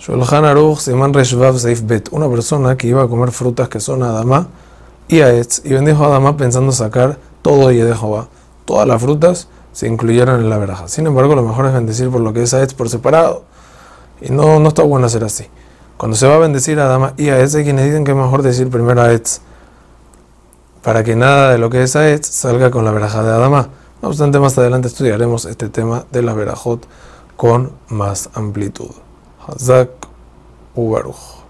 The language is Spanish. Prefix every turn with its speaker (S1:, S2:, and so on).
S1: Shulchan Aruch, Siman Reshvav Seif Bet. Una persona que iba a comer frutas que son Adama y Aetz, y bendijo a Adama pensando sacar todo y de Jehová. Todas las frutas se incluyeron en la veraja. Sin embargo, lo mejor es bendecir por lo que es Aetz por separado. Y no, no está bueno hacer así. Cuando se va a bendecir a Adama y Aetz, hay quienes dicen que es mejor decir primero Aetz para que nada de lo que es Aetz salga con la veraja de Adama. No obstante, más adelante estudiaremos este tema de la verajot con más amplitud. Hazak Ubaruj.